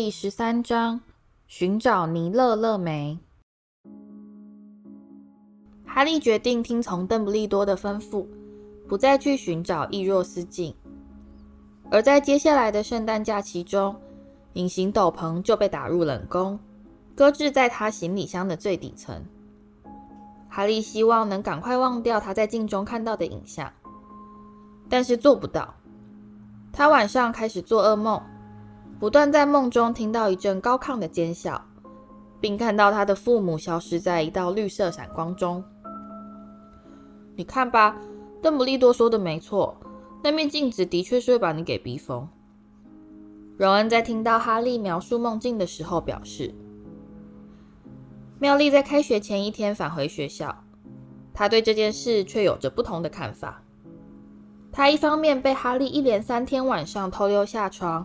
第十三章：寻找尼勒勒梅。哈利决定听从邓布利多的吩咐，不再去寻找易若斯镜。而在接下来的圣诞假期中，隐形斗篷就被打入冷宫，搁置在他行李箱的最底层。哈利希望能赶快忘掉他在镜中看到的影像，但是做不到。他晚上开始做噩梦。不断在梦中听到一阵高亢的尖笑，并看到他的父母消失在一道绿色闪光中。你看吧，邓布利多说的没错，那面镜子的确是会把你给逼疯。荣恩在听到哈利描述梦境的时候表示，妙丽在开学前一天返回学校，她对这件事却有着不同的看法。她一方面被哈利一连三天晚上偷溜下床。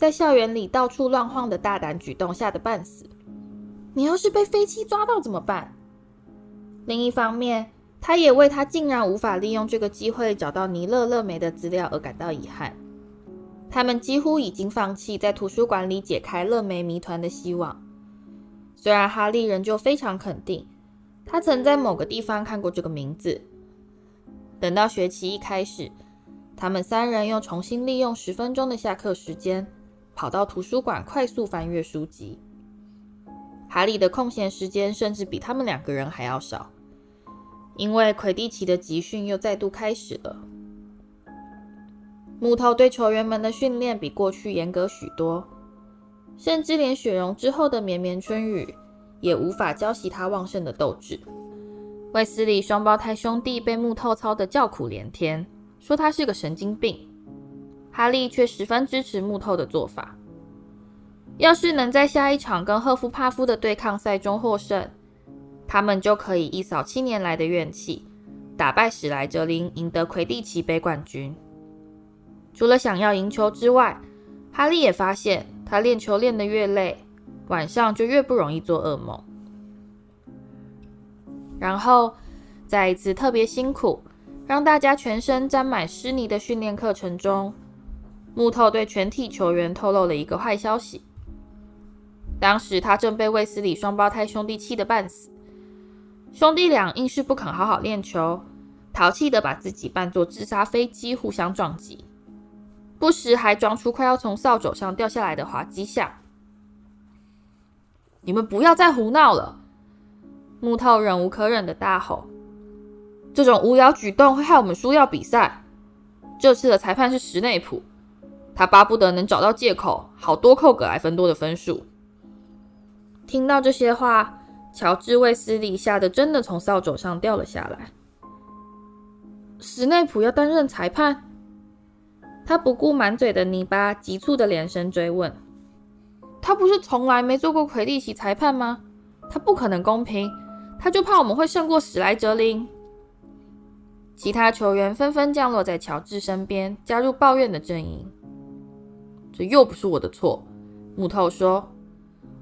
在校园里到处乱晃的大胆举动吓得半死。你要是被飞机抓到怎么办？另一方面，他也为他竟然无法利用这个机会找到尼勒乐梅的资料而感到遗憾。他们几乎已经放弃在图书馆里解开乐梅谜团的希望。虽然哈利仍旧非常肯定，他曾在某个地方看过这个名字。等到学期一开始，他们三人又重新利用十分钟的下课时间。跑到图书馆，快速翻阅书籍。哈利的空闲时间甚至比他们两个人还要少，因为魁地奇的集训又再度开始了。木头对球员们的训练比过去严格许多，甚至连雪融之后的绵绵春雨也无法浇熄他旺盛的斗志。卫斯理双胞胎兄弟被木头操得叫苦连天，说他是个神经病。哈利却十分支持木头的做法。要是能在下一场跟赫夫帕夫的对抗赛中获胜，他们就可以一扫七年来的怨气，打败史莱哲林，赢得魁地奇杯冠军。除了想要赢球之外，哈利也发现，他练球练得越累，晚上就越不容易做噩梦。然后，在一次特别辛苦、让大家全身沾满湿泥的训练课程中，木头对全体球员透露了一个坏消息。当时他正被卫斯理双胞胎兄弟气得半死，兄弟俩硬是不肯好好练球，淘气地把自己扮作自杀飞机互相撞击，不时还装出快要从扫帚上掉下来的滑稽相。你们不要再胡闹了！木头忍无可忍地大吼：“这种无聊举动会害我们输掉比赛。这次的裁判是史内普。”他巴不得能找到借口，好多扣葛莱芬多的分数。听到这些话，乔治·卫斯理吓得真的从扫帚上掉了下来。史内普要担任裁判？他不顾满嘴的泥巴，急促地连声追问：“他不是从来没做过魁地奇裁判吗？他不可能公平，他就怕我们会胜过史莱哲林。”其他球员纷纷降落在乔治身边，加入抱怨的阵营。这又不是我的错，木头说：“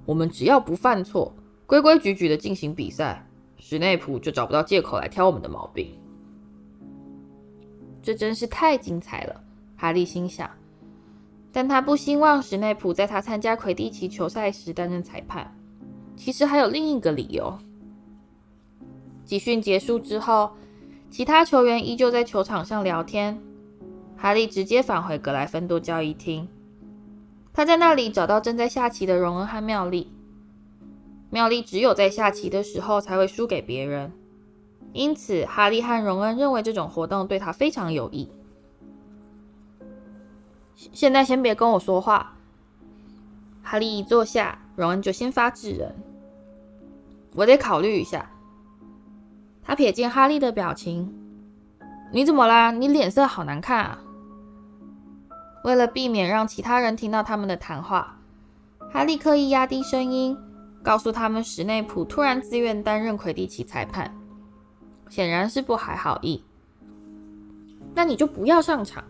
我们只要不犯错，规规矩矩的进行比赛，史内普就找不到借口来挑我们的毛病。”这真是太精彩了，哈利心想。但他不希望史内普在他参加魁地奇球赛时担任裁判。其实还有另一个理由。集训结束之后，其他球员依旧在球场上聊天。哈利直接返回格莱芬多交易厅。他在那里找到正在下棋的荣恩和妙丽。妙丽只有在下棋的时候才会输给别人，因此哈利和荣恩认为这种活动对他非常有益。现在先别跟我说话。哈利一坐下，荣恩就先发制人。我得考虑一下。他瞥见哈利的表情，你怎么啦？你脸色好难看啊。为了避免让其他人听到他们的谈话，哈利刻意压低声音，告诉他们史内普突然自愿担任魁地奇裁判，显然是不怀好意。那你就不要上场。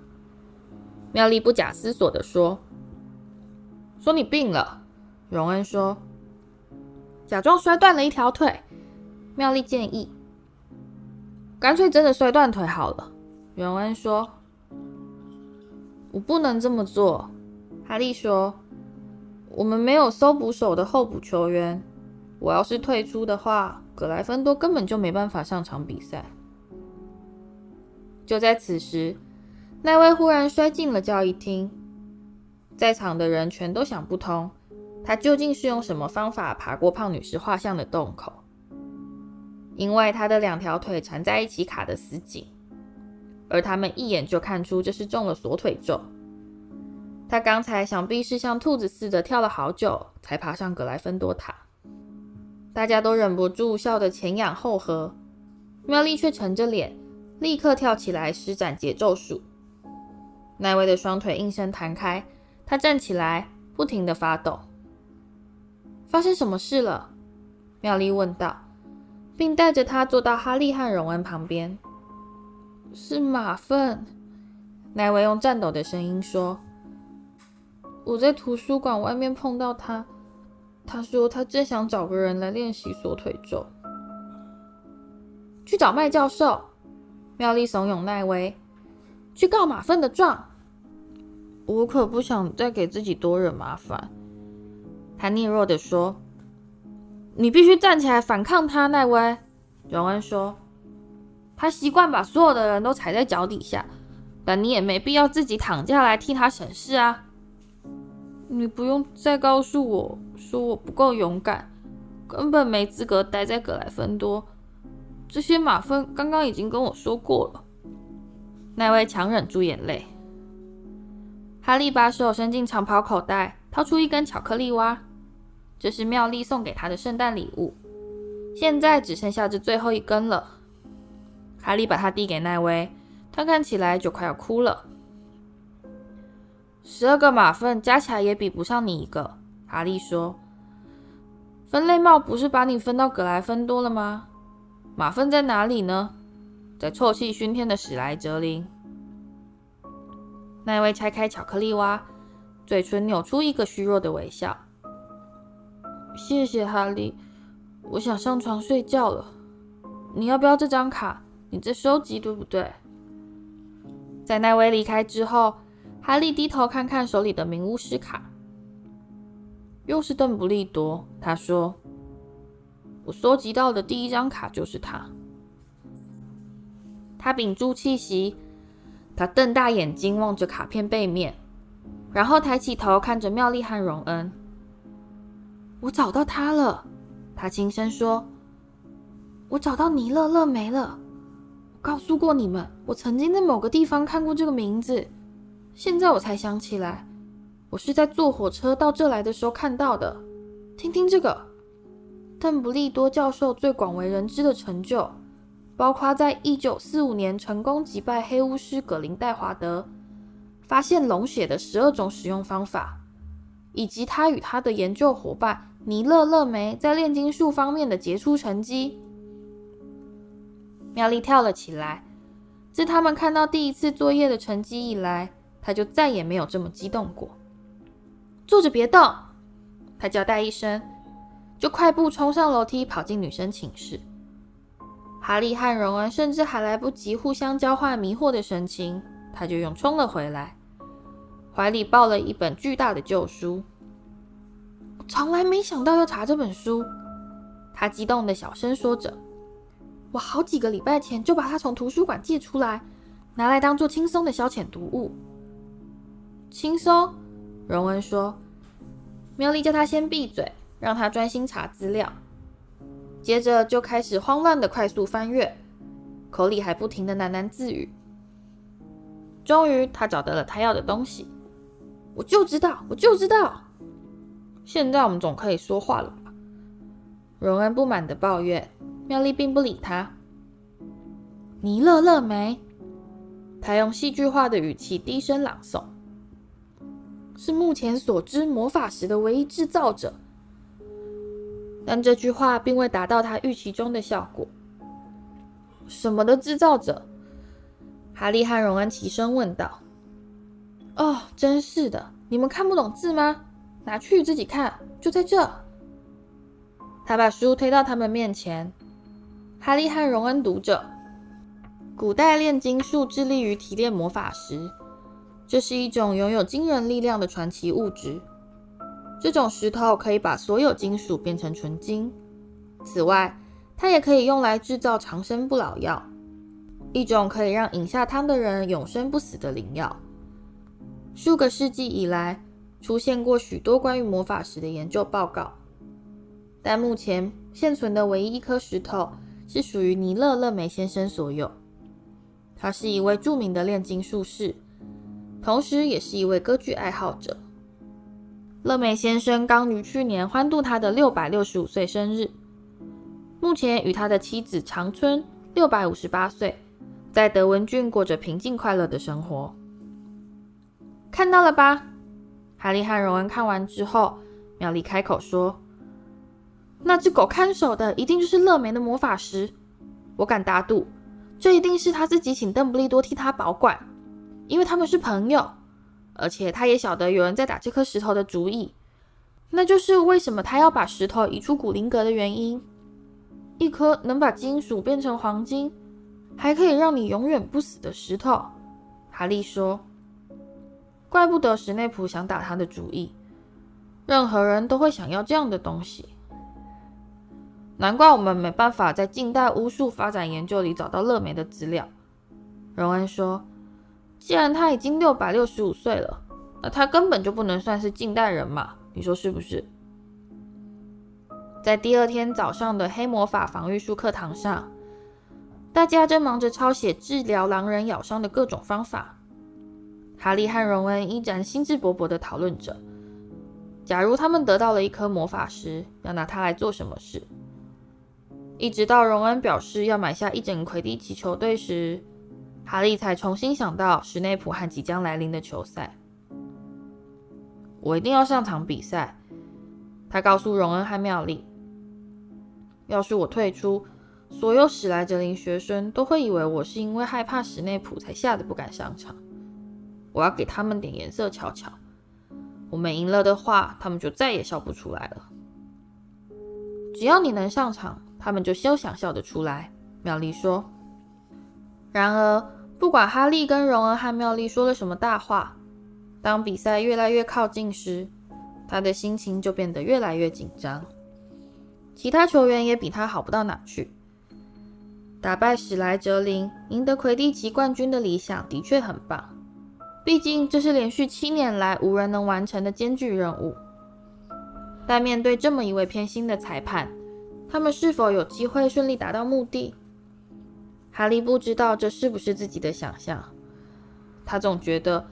妙丽不假思索地说：“说你病了。”荣恩说：“假装摔断了一条腿。”妙丽建议：“干脆真的摔断腿好了。”荣恩说。我不能这么做，哈利说：“我们没有搜捕手的候补球员。我要是退出的话，格莱芬多根本就没办法上场比赛。就在此时，奈威忽然摔进了交谊厅，在场的人全都想不通，他究竟是用什么方法爬过胖女士画像的洞口？因为他的两条腿缠在一起卡得死紧，而他们一眼就看出这是中了锁腿咒。他刚才想必是像兔子似的跳了好久，才爬上格莱芬多塔。大家都忍不住笑得前仰后合，妙丽却沉着脸，立刻跳起来施展节奏术。奈威的双腿应声弹开，他站起来，不停地发抖。发生什么事了？妙丽问道，并带着他坐到哈利和荣恩旁边。是马粪，奈维用颤抖的声音说：“我在图书馆外面碰到他。”他说：“他正想找个人来练习锁腿咒。”去找麦教授。妙丽怂恿奈维去告马粪的状。我可不想再给自己多惹麻烦。他囁弱地说：“你必须站起来反抗他。”奈威，荣恩说：“他习惯把所有的人都踩在脚底下，但你也没必要自己躺下来替他省事啊。”你不用再告诉我说我不够勇敢，根本没资格待在格莱芬多。这些马粪刚刚已经跟我说过了。奈威强忍住眼泪。哈利把手伸进长袍口袋，掏出一根巧克力蛙，这是妙丽送给他的圣诞礼物。现在只剩下这最后一根了。哈利把它递给奈威，他看起来就快要哭了。十二个马粪加起来也比不上你一个，哈利说。分类帽不是把你分到格莱芬多了吗？马粪在哪里呢？在臭气熏天的史莱哲林。奈威拆开巧克力蛙，嘴唇扭出一个虚弱的微笑。谢谢哈利，我想上床睡觉了。你要不要这张卡？你在收集对不对？在奈威离开之后。哈利低头看看手里的名巫师卡，又是邓布利多。他说：“我搜集到的第一张卡就是他。”他屏住气息，他瞪大眼睛望着卡片背面，然后抬起头看着妙丽和荣恩。“我找到他了。”他轻声说，“我找到尼勒勒梅了。告诉过你们，我曾经在某个地方看过这个名字。”现在我才想起来，我是在坐火车到这来的时候看到的。听听这个，邓布利多教授最广为人知的成就，包括在一九四五年成功击败黑巫师葛林戴华德，发现龙血的十二种使用方法，以及他与他的研究伙伴尼勒勒梅在炼金术方面的杰出成绩。妙丽跳了起来，自他们看到第一次作业的成绩以来。他就再也没有这么激动过。坐着别动，他交代一声，就快步冲上楼梯，跑进女生寝室。哈利和荣恩甚至还来不及互相交换迷惑的神情，他就又冲了回来，怀里抱了一本巨大的旧书。从来没想到要查这本书，他激动的小声说着。我好几个礼拜前就把它从图书馆借出来，拿来当做轻松的消遣读物。轻松，荣恩说。妙丽叫他先闭嘴，让他专心查资料。接着就开始慌乱的快速翻阅，口里还不停的喃喃自语。终于，他找到了他要的东西。我就知道，我就知道。现在我们总可以说话了？荣恩不满的抱怨。妙丽并不理他。尼勒勒梅，他用戏剧化的语气低声朗诵。是目前所知魔法石的唯一制造者，但这句话并未达到他预期中的效果。什么的制造者？哈利和荣恩齐声问道。哦，真是的，你们看不懂字吗？拿去自己看，就在这。他把书推到他们面前。哈利和荣恩读着：古代炼金术致力于提炼魔法石。这是一种拥有惊人力量的传奇物质。这种石头可以把所有金属变成纯金。此外，它也可以用来制造长生不老药，一种可以让饮下汤的人永生不死的灵药。数个世纪以来，出现过许多关于魔法石的研究报告，但目前现存的唯一一颗石头是属于尼勒·勒梅先生所有。他是一位著名的炼金术士，同时也是一位歌剧爱好者。勒梅先生刚于去年欢度他的六百六十五岁生日，目前与他的妻子长春六百五十八岁，在德文郡过着平静快乐的生活。看到了吧？哈利和荣恩看完之后，妙丽开口说：“那只狗看守的一定就是勒梅的魔法石，我敢打赌。”这一定是他自己请邓布利多替他保管，因为他们是朋友，而且他也晓得有人在打这颗石头的主意，那就是为什么他要把石头移出古灵阁的原因。一颗能把金属变成黄金，还可以让你永远不死的石头，哈利说。怪不得史内普想打他的主意，任何人都会想要这样的东西。难怪我们没办法在近代巫术发展研究里找到勒梅的资料。荣恩说：“既然他已经六百六十五岁了，那他根本就不能算是近代人嘛？你说是不是？”在第二天早上的黑魔法防御术课堂上，大家正忙着抄写治疗狼人咬伤的各种方法。哈利和荣恩依然兴致勃勃地讨论着：假如他们得到了一颗魔法石，要拿它来做什么事？一直到荣恩表示要买下一整魁地奇球队时，哈利才重新想到史内普和即将来临的球赛。我一定要上场比赛，他告诉荣恩和妙丽。要是我退出，所有史莱哲林学生都会以为我是因为害怕史内普才吓得不敢上场。我要给他们点颜色瞧瞧。我们赢了的话，他们就再也笑不出来了。只要你能上场。他们就休想笑得出来。妙丽说。然而，不管哈利跟荣恩和妙丽说了什么大话，当比赛越来越靠近时，他的心情就变得越来越紧张。其他球员也比他好不到哪去。打败史莱哲林，赢得魁地奇冠军的理想的确很棒，毕竟这是连续七年来无人能完成的艰巨任务。但面对这么一位偏心的裁判，他们是否有机会顺利达到目的？哈利不知道这是不是自己的想象。他总觉得，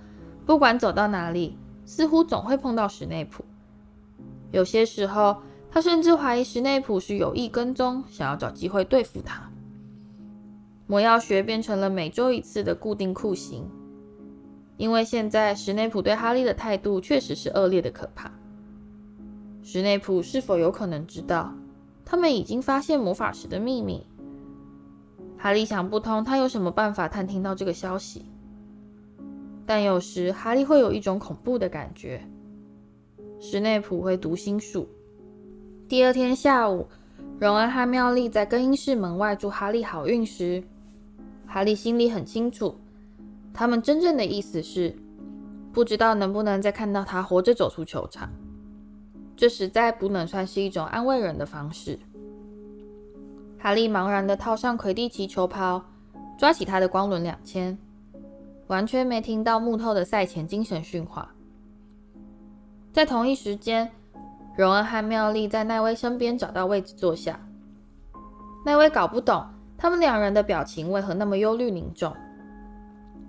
不管走到哪里，似乎总会碰到史内普。有些时候，他甚至怀疑史内普是有意跟踪，想要找机会对付他。魔药学变成了每周一次的固定酷刑，因为现在史内普对哈利的态度确实是恶劣的可怕。史内普是否有可能知道？他们已经发现魔法石的秘密。哈利想不通，他有什么办法探听到这个消息？但有时哈利会有一种恐怖的感觉：史内普会读心术。第二天下午，荣恩和妙丽在更衣室门外祝哈利好运时，哈利心里很清楚，他们真正的意思是不知道能不能再看到他活着走出球场。这实在不能算是一种安慰人的方式。哈利茫然地套上魁地奇球袍，抓起他的光轮两千，完全没听到木头的赛前精神训话。在同一时间，荣恩和妙丽在奈威身边找到位置坐下。奈威搞不懂他们两人的表情为何那么忧虑凝重，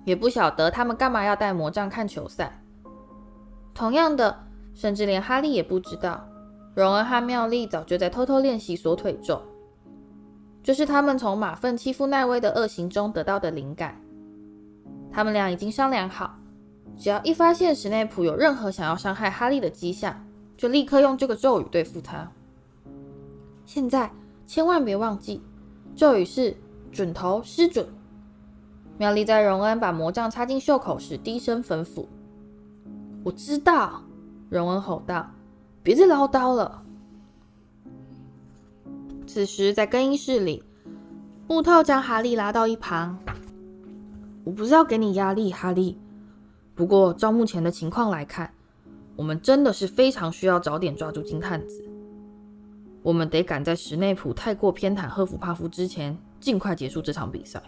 也不晓得他们干嘛要带魔杖看球赛。同样的。甚至连哈利也不知道，荣恩和妙丽早就在偷偷练习锁腿咒，这是他们从马份欺负奈威的恶行中得到的灵感。他们俩已经商量好，只要一发现史内普有任何想要伤害哈利的迹象，就立刻用这个咒语对付他。现在千万别忘记，咒语是“准头失准”。妙丽在荣恩把魔杖插进袖口时低声吩咐：“我知道。”荣恩吼道：“别再唠叨了。”此时，在更衣室里，木头将哈利拉到一旁。“我不是要给你压力，哈利。不过，照目前的情况来看，我们真的是非常需要早点抓住金探子。我们得赶在史内普太过偏袒赫夫帕夫之前，尽快结束这场比赛。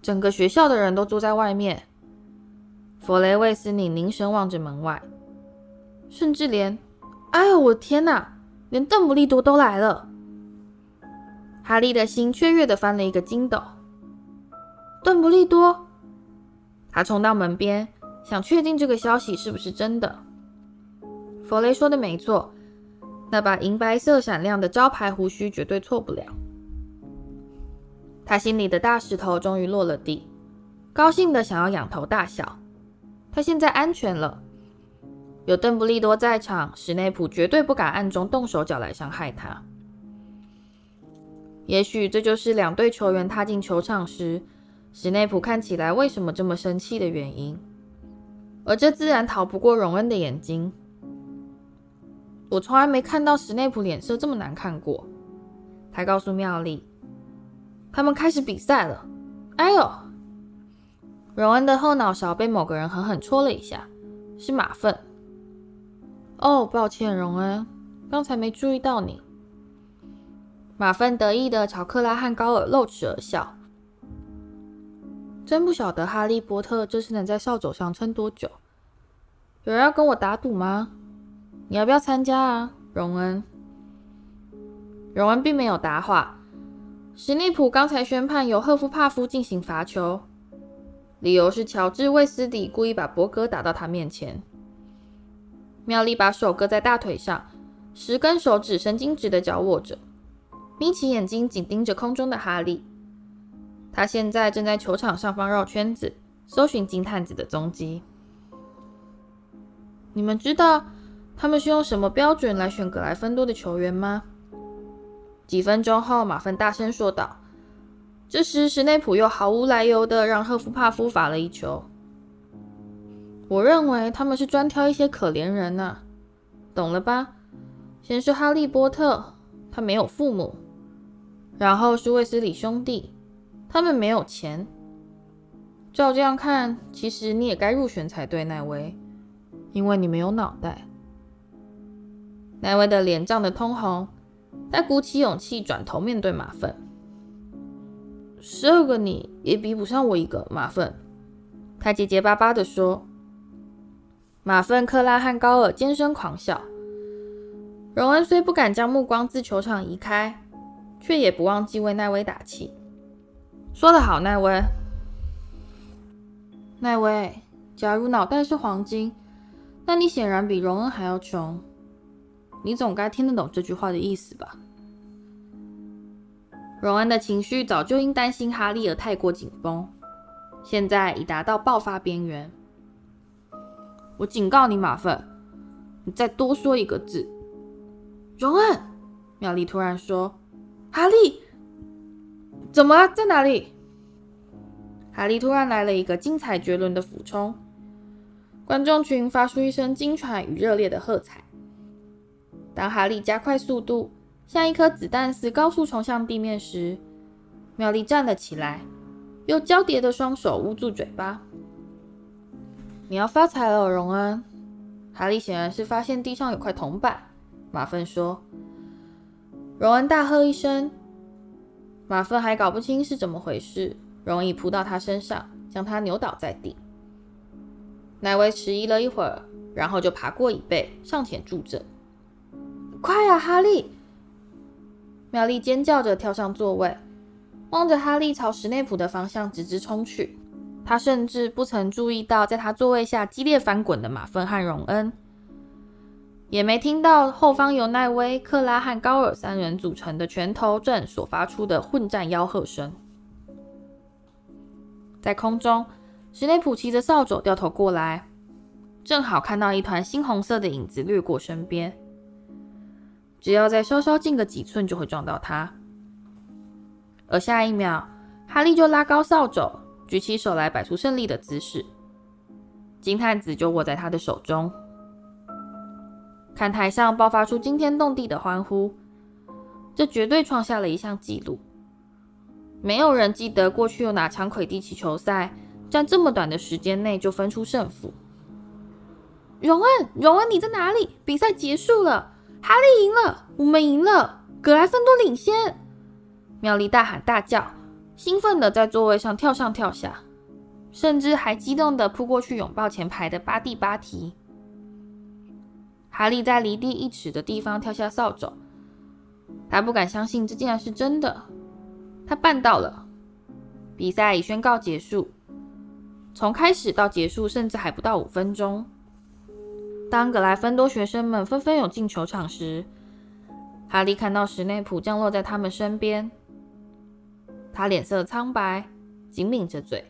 整个学校的人都坐在外面。弗雷卫斯尼凝神望着门外，甚至连……哎呦，我天哪！连邓布利多都来了。哈利的心雀跃的翻了一个筋斗。邓布利多，他冲到门边，想确定这个消息是不是真的。弗雷说的没错，那把银白色闪亮的招牌胡须绝对错不了。他心里的大石头终于落了地，高兴的想要仰头大笑。他现在安全了，有邓布利多在场，史内普绝对不敢暗中动手脚来伤害他。也许这就是两队球员踏进球场时，史内普看起来为什么这么生气的原因。而这自然逃不过荣恩的眼睛。我从来没看到史内普脸色这么难看过。他告诉妙丽，他们开始比赛了。哎呦！荣恩的后脑勺被某个人狠狠戳了一下，是马粪。哦，抱歉，荣恩，刚才没注意到你。马粪得意地朝克拉汉高尔露齿而笑。真不晓得哈利波特这次能在扫帚上撑多久。有人要跟我打赌吗？你要不要参加啊，荣恩？荣恩并没有答话。史内普刚才宣判由赫夫帕夫进行罚球。理由是乔治·卫斯理故意把伯格打到他面前。妙丽把手搁在大腿上，十根手指神经质的交握着，眯起眼睛紧盯着空中的哈利。他现在正在球场上方绕圈子，搜寻金探子的踪迹。你们知道他们是用什么标准来选格莱芬多的球员吗？几分钟后，马芬大声说道。这时，史内普又毫无来由地让赫夫帕夫罚了一球。我认为他们是专挑一些可怜人呢、啊，懂了吧？先是哈利波特，他没有父母；然后是卫斯理兄弟，他们没有钱。照这样看，其实你也该入选才对，奈威，因为你没有脑袋。奈威的脸涨得通红，他鼓起勇气转头面对马粪。十二个你也比不上我一个马粪，他结结巴巴地说。马粪、克拉汉高尔尖声狂笑。荣恩虽不敢将目光自球场移开，却也不忘记为奈威打气。说得好，奈威。奈威，假如脑袋是黄金，那你显然比荣恩还要穷。你总该听得懂这句话的意思吧？荣恩的情绪早就因担心哈利而太过紧绷，现在已达到爆发边缘。我警告你，马粪，你再多说一个字。荣恩，妙丽突然说：“哈利，怎么了？在哪里？”哈利突然来了一个精彩绝伦的俯冲，观众群发出一声惊喘与热烈的喝彩。当哈利加快速度，像一颗子弹似高速冲向地面时，妙丽站了起来，用交叠的双手捂住嘴巴。“你要发财了，荣恩。”哈利显然是发现地上有块铜板。马份说。荣恩大喝一声，马份还搞不清是怎么回事，容易扑到他身上，将他扭倒在地。奈威迟疑了一会儿，然后就爬过椅背，上前助阵。“快呀，哈利！”妙丽尖叫着跳上座位，望着哈利朝史内普的方向直直冲去。他甚至不曾注意到在他座位下激烈翻滚的马芬和荣恩，也没听到后方由奈威、克拉和高尔三人组成的拳头阵所发出的混战吆喝声。在空中，史内普骑着扫帚掉头过来，正好看到一团猩红色的影子掠过身边。只要再稍稍近个几寸，就会撞到他。而下一秒，哈利就拉高扫帚，举起手来摆出胜利的姿势。金探子就握在他的手中。看台上爆发出惊天动地的欢呼，这绝对创下了一项纪录。没有人记得过去有哪场魁地奇球赛，在这么短的时间内就分出胜负。荣恩，荣恩，你在哪里？比赛结束了，哈利赢了，我们赢了，格莱芬多领先！妙丽大喊大叫，兴奋地在座位上跳上跳下，甚至还激动地扑过去拥抱前排的巴蒂·巴提。哈利在离地一尺的地方跳下扫帚，他不敢相信这竟然是真的，他办到了！比赛已宣告结束。从开始到结束，甚至还不到五分钟。当格莱芬多学生们纷纷涌进球场时，哈利看到史内普降落在他们身边。他脸色苍白，紧抿着嘴。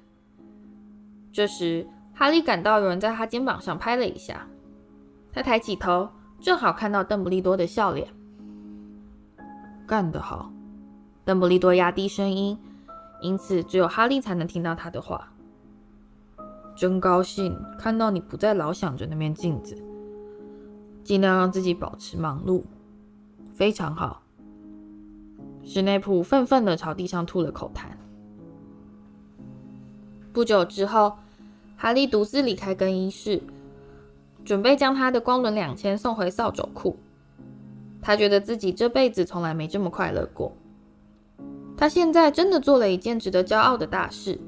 这时，哈利感到有人在他肩膀上拍了一下。他抬起头，正好看到邓布利多的笑脸。干得好！邓布利多压低声音，因此只有哈利才能听到他的话。真高兴看到你不再老想着那面镜子，尽量让自己保持忙碌。非常好。史内普愤愤地朝地上吐了口痰。不久之后，哈利独自离开更衣室，准备将他的光轮两千送回扫帚库。他觉得自己这辈子从来没这么快乐过。他现在真的做了一件值得骄傲的大事。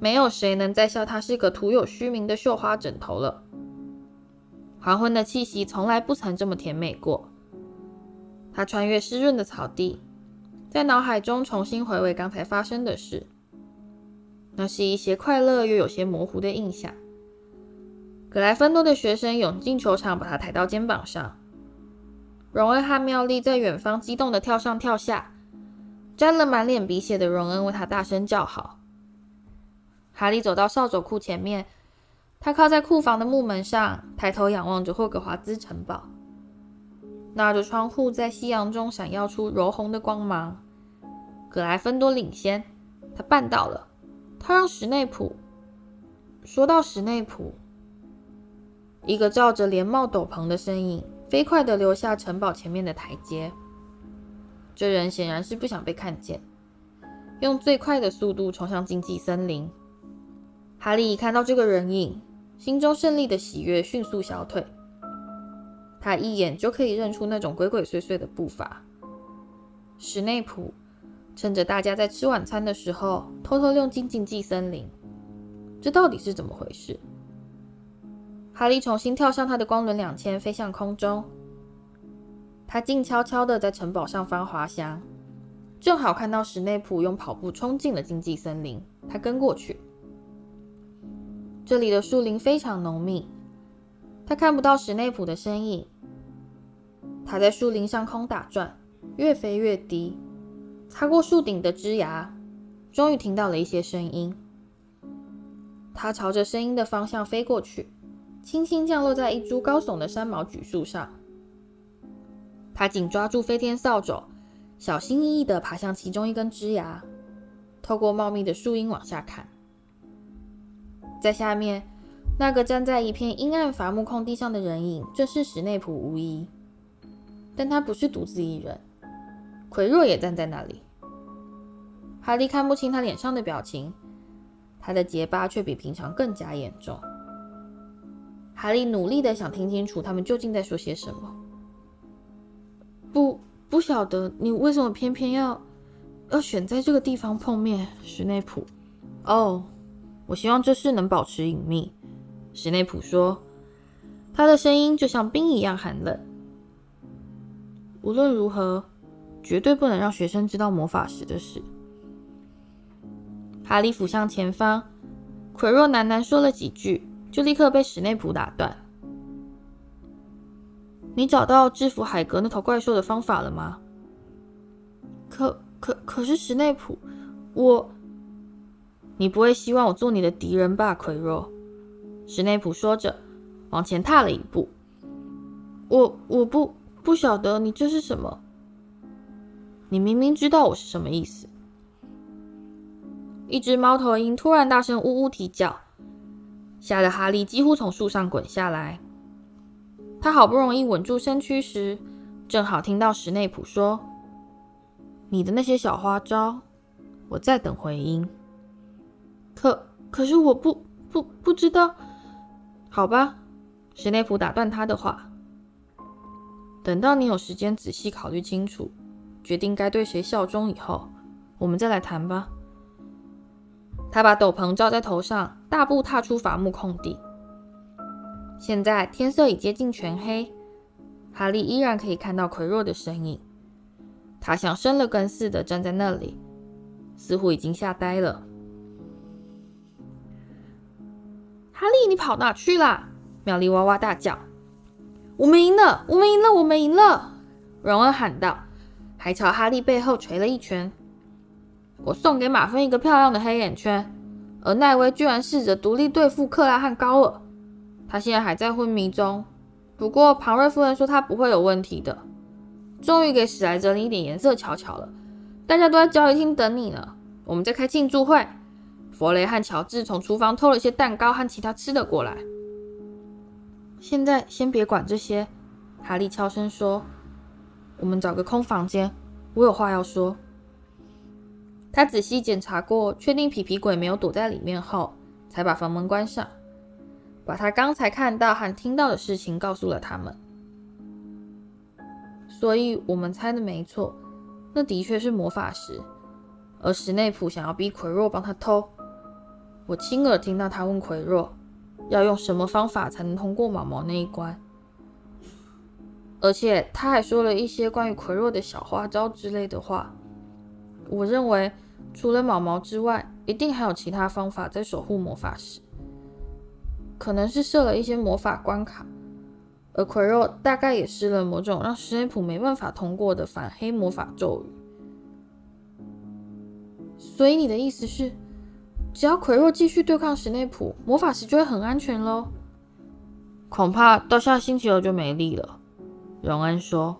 没有谁能再笑他是个徒有虚名的绣花枕头了。黄昏的气息从来不曾这么甜美过。他穿越湿润的草地，在脑海中重新回味刚才发生的事。那是一些快乐又有些模糊的印象。格莱芬多的学生涌进球场，把他抬到肩膀上。荣恩和妙丽在远方激动地跳上跳下，沾了满脸鼻血的荣恩为他大声叫好。哈利走到扫帚库前面，他靠在库房的木门上，抬头仰望着霍格华兹城堡。那着窗户在夕阳中闪耀出柔红的光芒。格莱芬多领先，他办到了。他让史内普。说到史内普，一个罩着连帽斗篷的身影飞快地留下城堡前面的台阶。这人显然是不想被看见，用最快的速度冲向禁忌森林。哈利看到这个人影，心中胜利的喜悦迅速消退。他一眼就可以认出那种鬼鬼祟祟的步伐。史内普趁着大家在吃晚餐的时候，偷偷溜进禁忌森林。这到底是怎么回事？哈利重新跳上他的光轮两千，飞向空中。他静悄悄地在城堡上方滑翔，正好看到史内普用跑步冲进了禁忌森林。他跟过去。这里的树林非常浓密，他看不到史内普的身影。他在树林上空打转，越飞越低，擦过树顶的枝桠，终于听到了一些声音。他朝着声音的方向飞过去，轻轻降落在一株高耸的山毛榉树上。他紧抓住飞天扫帚，小心翼翼地爬向其中一根枝桠，透过茂密的树荫往下看。在下面，那个站在一片阴暗伐木空地上的人影，正是史内普无疑。但他不是独自一人，奎若也站在那里。哈利看不清他脸上的表情，他的结巴却比平常更加严重。哈利努力的想听清楚他们究竟在说些什么。不，不晓得你为什么偏偏要要选在这个地方碰面，史内普。哦。我希望这事能保持隐秘。”史内普说，他的声音就像冰一样寒冷。无论如何，绝对不能让学生知道魔法石的事。哈利俯向前方，奎若喃喃说了几句，就立刻被史内普打断。“你找到制服海格那头怪兽的方法了吗？”“可可可是，史内普，我……”你不会希望我做你的敌人吧，奎若？史内普说着，往前踏了一步。我我不不晓得你这是什么。你明明知道我是什么意思。一只猫头鹰突然大声呜呜啼叫，吓得哈利几乎从树上滚下来。他好不容易稳住身躯时，正好听到史内普说：“你的那些小花招，我在等回音。”可可是我不不不知道，好吧，史内普打断他的话：“等到你有时间仔细考虑清楚，决定该对谁效忠以后，我们再来谈吧。”他把斗篷罩在头上，大步踏出伐木空地。现在天色已接近全黑，哈利依然可以看到奎若的身影。他像生了根似的站在那里，似乎已经吓呆了。哈利，你跑哪去啦？妙丽哇哇大叫：“我们赢了！我们赢了！我们赢了！”荣恩喊道，还朝哈利背后捶了一拳。我送给马芬一个漂亮的黑眼圈，而奈威居然试着独立对付克拉和高尔。他现在还在昏迷中，不过庞瑞夫人说他不会有问题的。终于给史莱哲林一点颜色瞧瞧了，大家都在交易厅等你呢。我们在开庆祝会。弗雷和乔治从厨房偷了些蛋糕和其他吃的过来。现在先别管这些，哈利悄声说：“我们找个空房间，我有话要说。”他仔细检查过，确定皮皮鬼没有躲在里面后，才把房门关上，把他刚才看到和听到的事情告诉了他们。所以我们猜的没错，那的确是魔法石，而史内普想要逼奎若帮他偷。我亲耳听到他问奎若，要用什么方法才能通过毛毛那一关，而且他还说了一些关于奎若的小花招之类的话。我认为，除了毛毛之外，一定还有其他方法在守护魔法石，可能是设了一些魔法关卡。而奎若大概也施了某种让史内普没办法通过的反黑魔法咒语，所以你的意思是，只要奎若继续对抗史内普，魔法石就会很安全喽？恐怕到下星期二就没力了。荣恩说。